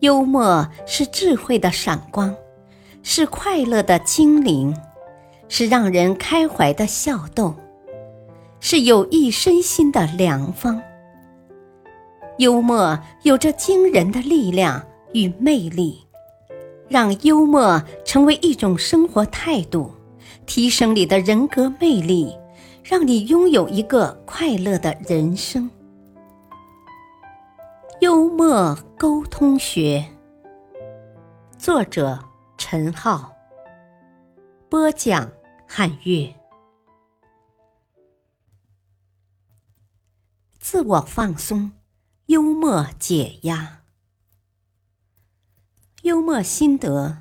幽默是智慧的闪光，是快乐的精灵，是让人开怀的笑动，是有益身心的良方。幽默有着惊人的力量与魅力，让幽默成为一种生活态度，提升你的人格魅力，让你拥有一个快乐的人生。幽默沟通学，作者陈浩，播讲汉月。自我放松，幽默解压。幽默心得：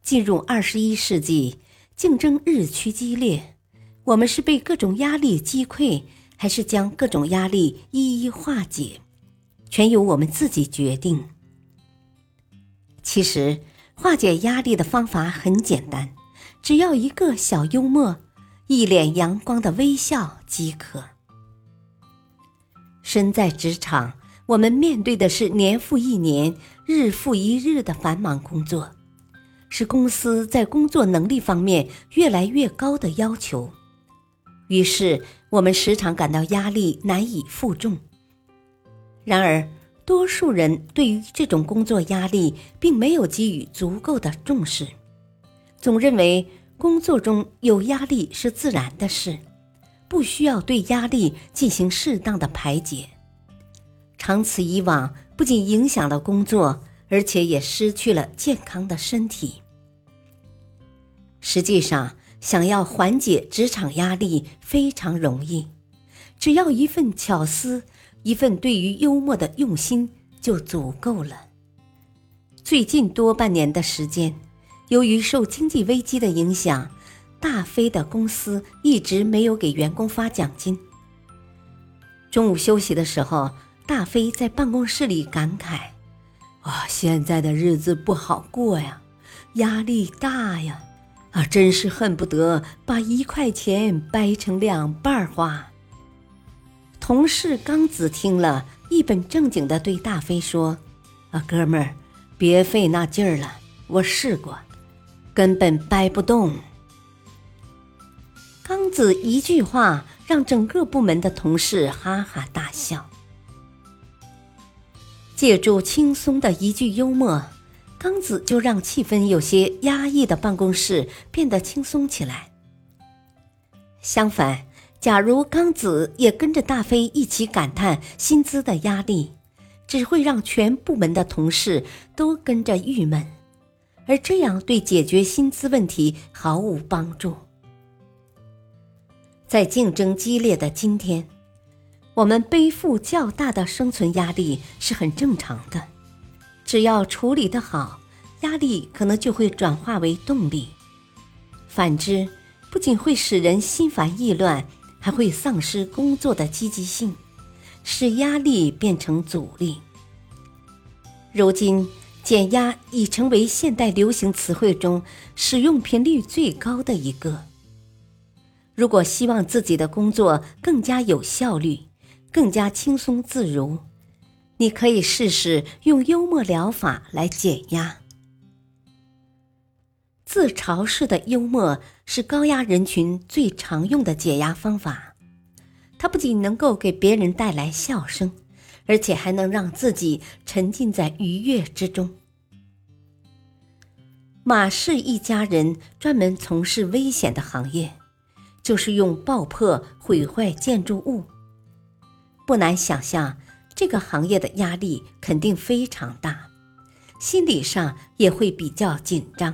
进入二十一世纪，竞争日趋激烈，我们是被各种压力击溃，还是将各种压力一一化解？全由我们自己决定。其实，化解压力的方法很简单，只要一个小幽默，一脸阳光的微笑即可。身在职场，我们面对的是年复一年、日复一日的繁忙工作，是公司在工作能力方面越来越高的要求，于是我们时常感到压力难以负重。然而，多数人对于这种工作压力并没有给予足够的重视，总认为工作中有压力是自然的事，不需要对压力进行适当的排解。长此以往，不仅影响了工作，而且也失去了健康的身体。实际上，想要缓解职场压力非常容易，只要一份巧思。一份对于幽默的用心就足够了。最近多半年的时间，由于受经济危机的影响，大飞的公司一直没有给员工发奖金。中午休息的时候，大飞在办公室里感慨：“啊，现在的日子不好过呀，压力大呀，啊，真是恨不得把一块钱掰成两半花。”同事刚子听了一本正经的对大飞说：“啊，哥们儿，别费那劲儿了，我试过，根本掰不动。”刚子一句话让整个部门的同事哈哈大笑。借助轻松的一句幽默，刚子就让气氛有些压抑的办公室变得轻松起来。相反。假如刚子也跟着大飞一起感叹薪资的压力，只会让全部门的同事都跟着郁闷，而这样对解决薪资问题毫无帮助。在竞争激烈的今天，我们背负较大的生存压力是很正常的，只要处理得好，压力可能就会转化为动力；反之，不仅会使人心烦意乱。还会丧失工作的积极性，使压力变成阻力。如今，减压已成为现代流行词汇中使用频率最高的一个。如果希望自己的工作更加有效率、更加轻松自如，你可以试试用幽默疗法来减压。自嘲式的幽默是高压人群最常用的解压方法，它不仅能够给别人带来笑声，而且还能让自己沉浸在愉悦之中。马氏一家人专门从事危险的行业，就是用爆破毁坏建筑物。不难想象，这个行业的压力肯定非常大，心理上也会比较紧张。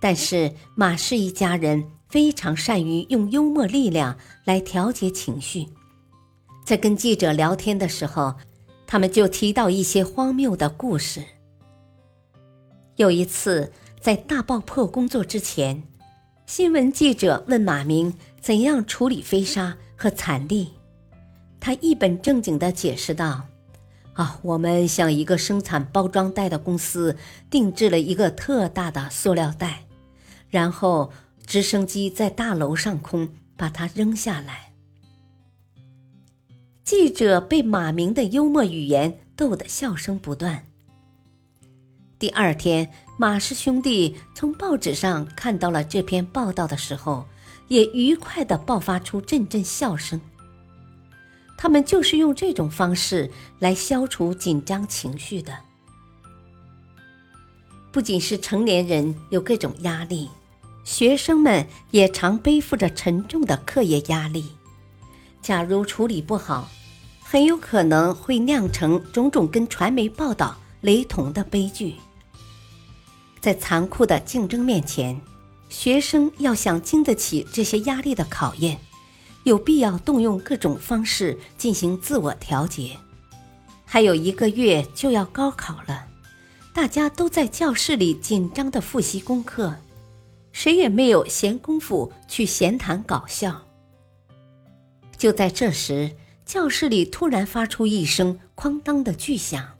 但是马氏一家人非常善于用幽默力量来调节情绪，在跟记者聊天的时候，他们就提到一些荒谬的故事。有一次，在大爆破工作之前，新闻记者问马明怎样处理飞沙和惨力，他一本正经地解释道：“啊，我们向一个生产包装袋的公司定制了一个特大的塑料袋。”然后，直升机在大楼上空把它扔下来。记者被马明的幽默语言逗得笑声不断。第二天，马氏兄弟从报纸上看到了这篇报道的时候，也愉快地爆发出阵阵笑声。他们就是用这种方式来消除紧张情绪的。不仅是成年人有各种压力，学生们也常背负着沉重的课业压力。假如处理不好，很有可能会酿成种种跟传媒报道雷同的悲剧。在残酷的竞争面前，学生要想经得起这些压力的考验，有必要动用各种方式进行自我调节。还有一个月就要高考了，大家都在教室里紧张的复习功课，谁也没有闲工夫去闲谈搞笑。就在这时，教室里突然发出一声“哐当”的巨响，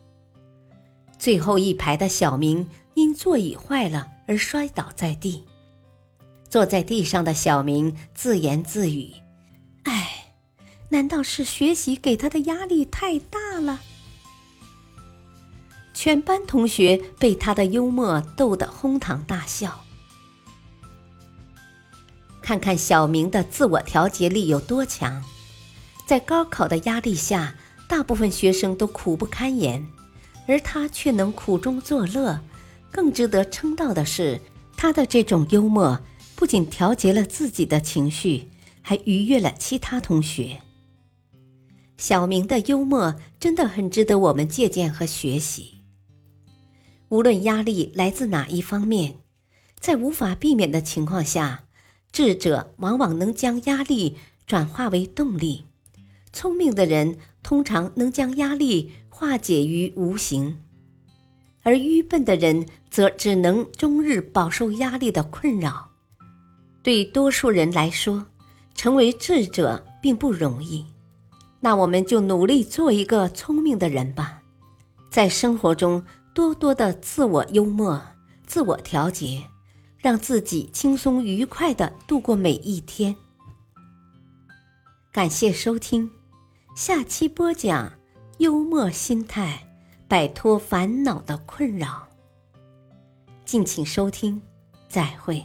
最后一排的小明。因座椅坏了而摔倒在地，坐在地上的小明自言自语：“哎，难道是学习给他的压力太大了？”全班同学被他的幽默逗得哄堂大笑。看看小明的自我调节力有多强，在高考的压力下，大部分学生都苦不堪言，而他却能苦中作乐。更值得称道的是，他的这种幽默不仅调节了自己的情绪，还愉悦了其他同学。小明的幽默真的很值得我们借鉴和学习。无论压力来自哪一方面，在无法避免的情况下，智者往往能将压力转化为动力，聪明的人通常能将压力化解于无形。而愚笨的人则只能终日饱受压力的困扰。对多数人来说，成为智者并不容易。那我们就努力做一个聪明的人吧，在生活中多多的自我幽默、自我调节，让自己轻松愉快的度过每一天。感谢收听，下期播讲幽默心态。摆脱烦恼的困扰，敬请收听，再会。